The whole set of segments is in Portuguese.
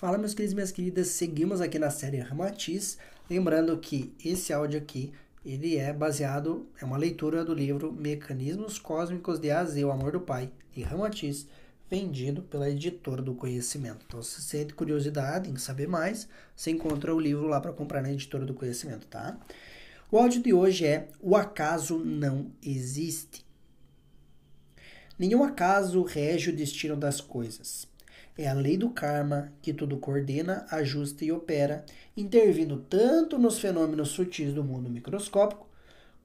Fala, meus queridos e minhas queridas, seguimos aqui na série Ramatiz, lembrando que esse áudio aqui, ele é baseado, é uma leitura do livro Mecanismos Cósmicos de Aze, o Amor do Pai, de Ramatiz, vendido pela editora do Conhecimento. Então, se você tem curiosidade em saber mais, você encontra o livro lá para comprar na editora do Conhecimento, tá? O áudio de hoje é O acaso não existe. Nenhum acaso rege o destino das coisas. É a lei do karma que tudo coordena, ajusta e opera, intervindo tanto nos fenômenos sutis do mundo microscópico,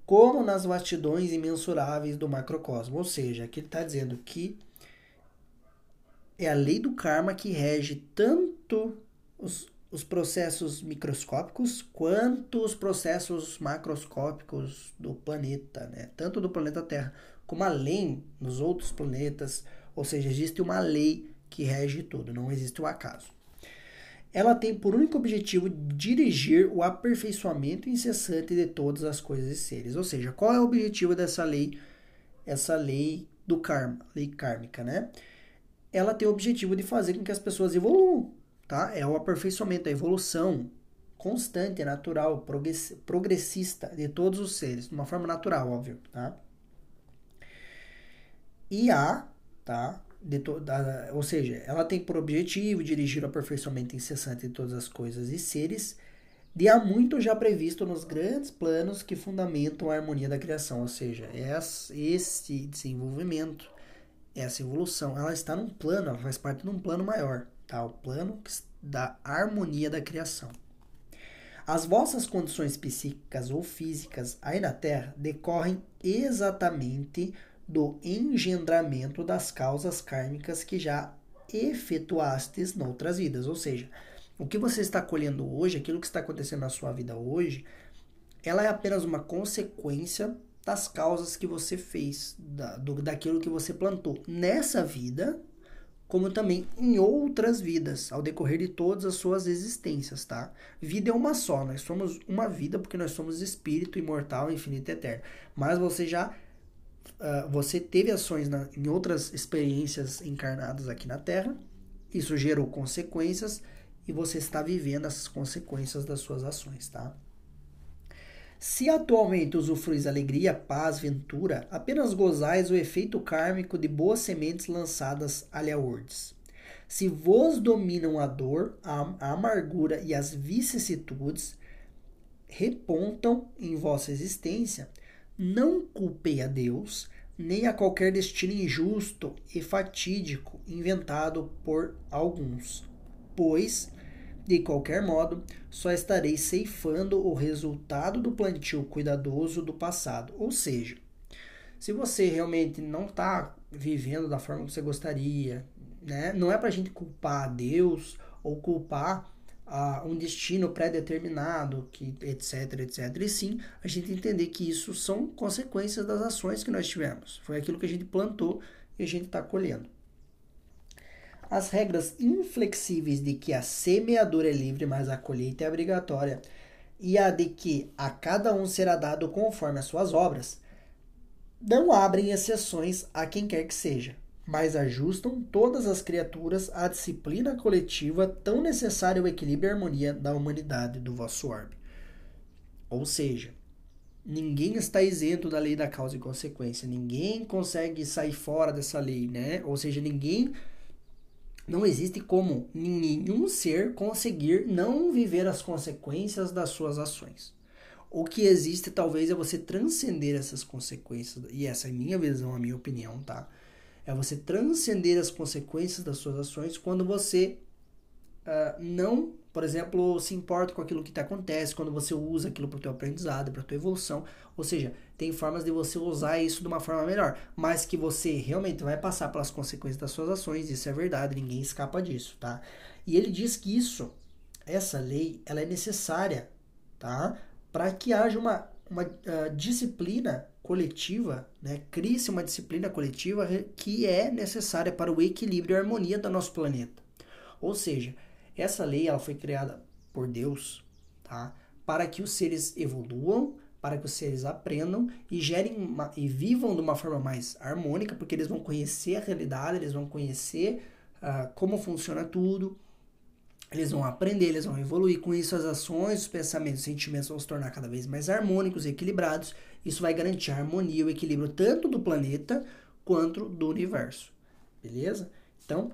como nas vastidões imensuráveis do macrocosmo. Ou seja, aqui ele está dizendo que é a lei do karma que rege tanto os, os processos microscópicos quanto os processos macroscópicos do planeta, né? tanto do planeta Terra como além nos outros planetas. Ou seja, existe uma lei que rege tudo, não existe o acaso. Ela tem por único objetivo dirigir o aperfeiçoamento incessante de todas as coisas e seres. Ou seja, qual é o objetivo dessa lei, essa lei do karma, lei kármica, né? Ela tem o objetivo de fazer com que as pessoas evoluam, tá? É o aperfeiçoamento, a evolução constante, natural, progressista de todos os seres, de uma forma natural, óbvio, tá? E há, tá? De toda, ou seja, ela tem por objetivo dirigir o aperfeiçoamento incessante de todas as coisas e seres, de há muito já previsto nos grandes planos que fundamentam a harmonia da criação, ou seja, esse desenvolvimento, essa evolução, ela está num plano, ela faz parte de um plano maior, tá? O plano da harmonia da criação. As vossas condições psíquicas ou físicas aí na Terra decorrem exatamente do engendramento das causas kármicas que já efetuastes noutras vidas. Ou seja, o que você está colhendo hoje, aquilo que está acontecendo na sua vida hoje, ela é apenas uma consequência das causas que você fez, da, do, daquilo que você plantou nessa vida, como também em outras vidas, ao decorrer de todas as suas existências, tá? Vida é uma só, nós somos uma vida porque nós somos espírito imortal, infinito e eterno. Mas você já uh, você teve ações na, em outras experiências encarnadas aqui na Terra, isso gerou consequências e você está vivendo essas consequências das suas ações, tá? Se atualmente usufruis alegria, paz, ventura, apenas gozais o efeito kármico de boas sementes lançadas aliaurdes. Se vos dominam a dor, a amargura e as vicissitudes, repontam em vossa existência, não culpei a Deus, nem a qualquer destino injusto e fatídico inventado por alguns, pois, de qualquer modo, só estarei ceifando o resultado do plantio cuidadoso do passado. Ou seja, se você realmente não está vivendo da forma que você gostaria, né? não é para a gente culpar a Deus ou culpar um destino pré-determinado, que etc, etc. E sim, a gente entender que isso são consequências das ações que nós tivemos. Foi aquilo que a gente plantou e a gente está colhendo. As regras inflexíveis de que a semeadura é livre, mas a colheita é obrigatória, e a de que a cada um será dado conforme as suas obras, não abrem exceções a quem quer que seja mas ajustam todas as criaturas à disciplina coletiva tão necessária ao equilíbrio e harmonia da humanidade do vosso orbe. Ou seja, ninguém está isento da lei da causa e consequência, ninguém consegue sair fora dessa lei, né? Ou seja, ninguém não existe como nenhum ser conseguir não viver as consequências das suas ações. O que existe talvez é você transcender essas consequências, e essa é minha visão, a minha opinião, tá? É você transcender as consequências das suas ações quando você uh, não, por exemplo, se importa com aquilo que te acontece, quando você usa aquilo para o teu aprendizado, para a tua evolução. Ou seja, tem formas de você usar isso de uma forma melhor, mas que você realmente vai passar pelas consequências das suas ações, isso é verdade, ninguém escapa disso, tá? E ele diz que isso, essa lei, ela é necessária, tá? Para que haja uma, uma uh, disciplina coletiva, né, cria-se uma disciplina coletiva que é necessária para o equilíbrio e harmonia do nosso planeta. Ou seja, essa lei ela foi criada por Deus, tá? Para que os seres evoluam, para que os seres aprendam e gerem uma, e vivam de uma forma mais harmônica, porque eles vão conhecer a realidade, eles vão conhecer uh, como funciona tudo, Eles vão aprender, eles vão evoluir. Com isso, as ações, os pensamentos, os sentimentos vão se tornar cada vez mais harmônicos e equilibrados. Isso vai garantir a harmonia e o equilíbrio tanto do planeta quanto do universo. Beleza? Então,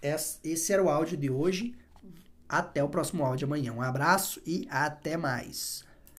esse era o áudio de hoje. Até o próximo áudio amanhã. Um abraço e até mais.